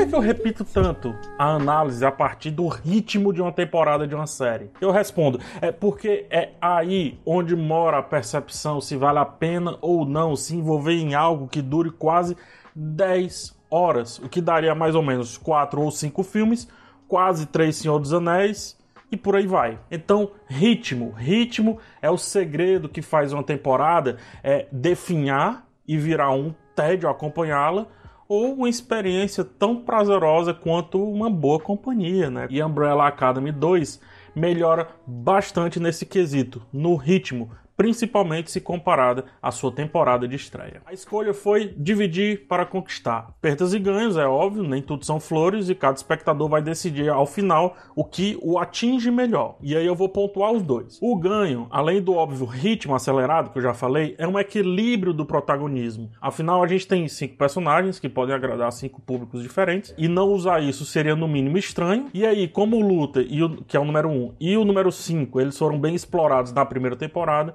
que, que eu repito tanto a análise a partir do ritmo de uma temporada de uma série? Eu respondo, é porque é aí onde mora a percepção se vale a pena ou não se envolver em algo que dure quase 10 horas, o que daria mais ou menos 4 ou 5 filmes, quase 3 Senhor dos Anéis e por aí vai. Então, ritmo. Ritmo é o segredo que faz uma temporada é definhar e virar um tédio acompanhá-la ou uma experiência tão prazerosa quanto uma boa companhia, né? E Umbrella Academy 2 melhora bastante nesse quesito, no ritmo, principalmente se comparada à sua temporada de estreia. A escolha foi dividir para conquistar. Perdas e ganhos, é óbvio, nem tudo são flores e cada espectador vai decidir ao final o que o atinge melhor. E aí eu vou pontuar os dois. O ganho, além do óbvio ritmo acelerado que eu já falei, é um equilíbrio do protagonismo. Afinal, a gente tem cinco personagens que podem agradar cinco públicos diferentes e não usar isso seria no mínimo estranho. E aí, como o Luta, o, que é o número um, e o número cinco, eles foram bem explorados na primeira temporada,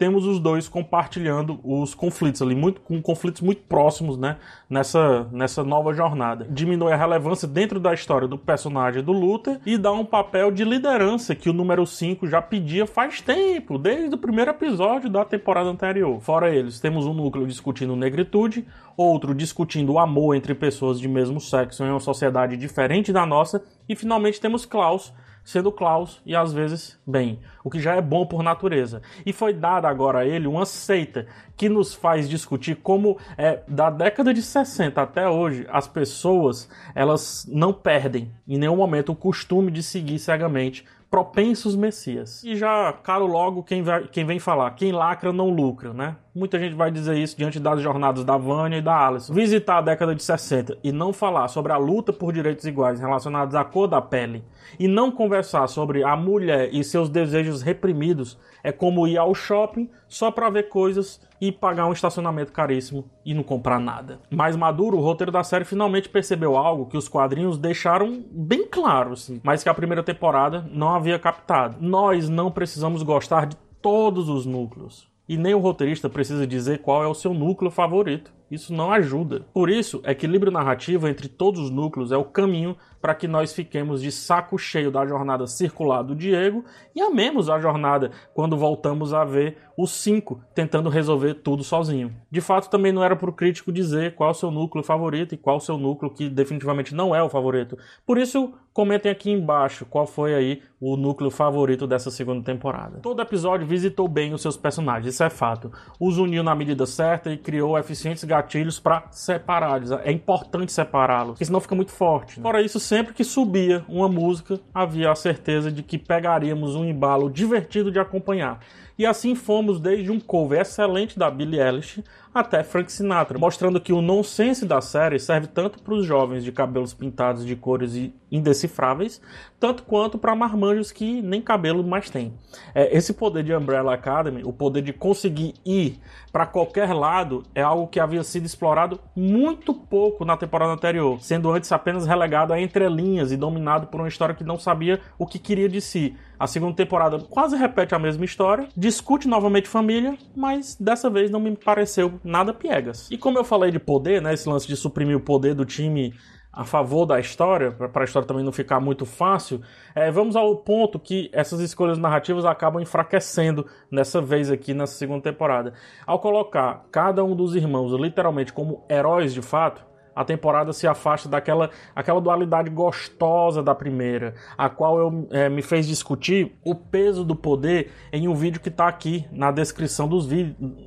temos os dois compartilhando os conflitos ali, muito, com conflitos muito próximos, né, nessa, nessa nova jornada. Diminui a relevância dentro da história do personagem do Luther e dá um papel de liderança que o número 5 já pedia faz tempo, desde o primeiro episódio da temporada anterior. Fora eles, temos um núcleo discutindo negritude, outro discutindo o amor entre pessoas de mesmo sexo em uma sociedade diferente da nossa, e finalmente temos Klaus, sendo Klaus e às vezes bem, o que já é bom por natureza. E foi dada agora ele uma seita que nos faz discutir como é, da década de 60 até hoje as pessoas elas não perdem em nenhum momento o costume de seguir cegamente propensos messias. E já caro logo quem, vai, quem vem falar, quem lacra não lucra, né? Muita gente vai dizer isso diante das jornadas da Vânia e da Alice. Visitar a década de 60 e não falar sobre a luta por direitos iguais relacionados à cor da pele e não conversar sobre a mulher e seus desejos reprimidos é como ir ao shopping só para ver coisas e pagar um estacionamento caríssimo e não comprar nada. Mais maduro, o roteiro da série finalmente percebeu algo que os quadrinhos deixaram bem claro, assim, mas que a primeira temporada não havia captado. Nós não precisamos gostar de todos os núcleos. E nem o roteirista precisa dizer qual é o seu núcleo favorito. Isso não ajuda. Por isso, equilíbrio narrativo entre todos os núcleos é o caminho para que nós fiquemos de saco cheio da jornada circular do Diego e amemos a jornada quando voltamos a ver os cinco tentando resolver tudo sozinho. De fato, também não era para o crítico dizer qual o seu núcleo favorito e qual o seu núcleo que definitivamente não é o favorito. Por isso, comentem aqui embaixo qual foi aí o núcleo favorito dessa segunda temporada. Todo episódio visitou bem os seus personagens, isso é fato. Os uniu na medida certa e criou eficientes gatilhos para separá-los. É importante separá-los, porque senão fica muito forte. Né? Fora isso, sempre que subia uma música, havia a certeza de que pegaríamos um embalo divertido de acompanhar. E assim fomos desde um cover excelente da Billie Eilish até Frank Sinatra, mostrando que o nonsense da série serve tanto para os jovens de cabelos pintados de cores indecifráveis, tanto quanto para marmanjos que nem cabelo mais têm. É, esse poder de Umbrella Academy, o poder de conseguir ir para qualquer lado, é algo que havia sido explorado muito pouco na temporada anterior, sendo antes apenas relegado a entrelinhas e dominado por uma história que não sabia o que queria de si. A segunda temporada quase repete a mesma história, discute novamente família, mas dessa vez não me pareceu nada piegas. E como eu falei de poder, né, esse lance de suprimir o poder do time a favor da história, para a história também não ficar muito fácil, é, vamos ao ponto que essas escolhas narrativas acabam enfraquecendo nessa vez aqui nessa segunda temporada. Ao colocar cada um dos irmãos literalmente como heróis de fato, a temporada se afasta daquela aquela dualidade gostosa da primeira, a qual eu, é, me fez discutir o peso do poder em um vídeo que está aqui na descrição dos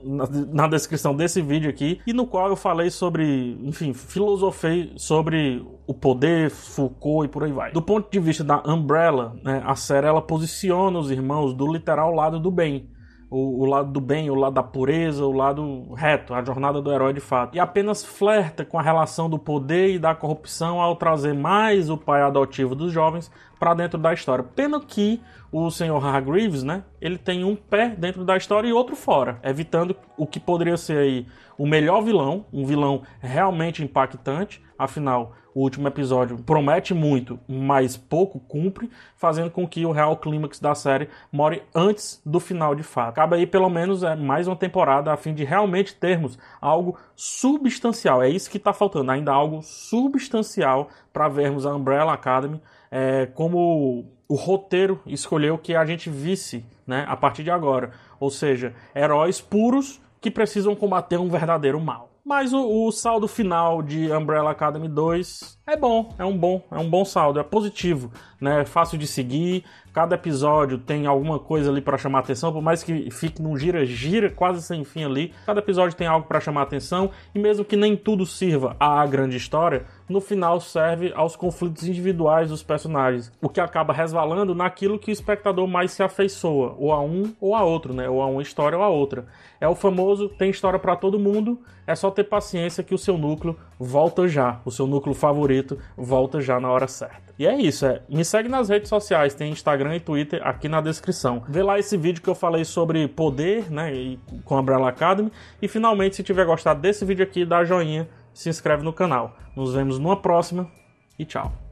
na, na, descrição desse vídeo aqui, e no qual eu falei sobre, enfim, filosofei sobre o poder, Foucault e por aí vai. Do ponto de vista da Umbrella, né, a série ela posiciona os irmãos do literal lado do bem o, o, lado do bem, o lado da pureza, o lado reto, a jornada do herói de fato. E apenas flerta com a relação do poder e da corrupção ao trazer mais o pai adotivo dos jovens para dentro da história. Pena que o senhor Hargreaves, né, ele tem um pé dentro da história e outro fora, evitando o que poderia ser aí o melhor vilão, um vilão realmente impactante, afinal, o último episódio promete muito, mas pouco cumpre, fazendo com que o real clímax da série more antes do final de fato. Cabe aí pelo menos é, mais uma temporada a fim de realmente termos algo substancial. É isso que está faltando, ainda algo substancial para vermos a Umbrella Academy é, como o roteiro escolheu que a gente visse né, a partir de agora. Ou seja, heróis puros que precisam combater um verdadeiro mal. Mas o, o, saldo final de Umbrella Academy 2 é bom, é um bom, é um bom saldo, é positivo, né? É fácil de seguir, cada episódio tem alguma coisa ali para chamar atenção, por mais que fique num gira-gira quase sem fim ali, cada episódio tem algo para chamar atenção e mesmo que nem tudo sirva à grande história, no final serve aos conflitos individuais dos personagens, o que acaba resvalando naquilo que o espectador mais se afeiçoa, ou a um ou a outro, né? Ou a uma história ou a outra. É o famoso tem história para todo mundo, é só ter paciência que o seu núcleo volta já, o seu núcleo favorito volta já na hora certa. E é isso, é. Me segue nas redes sociais, tem Instagram e Twitter aqui na descrição. Vê lá esse vídeo que eu falei sobre poder, né, e, com a Umbrella Academy. E finalmente, se tiver gostado desse vídeo aqui, dá joinha, se inscreve no canal. Nos vemos numa próxima e tchau.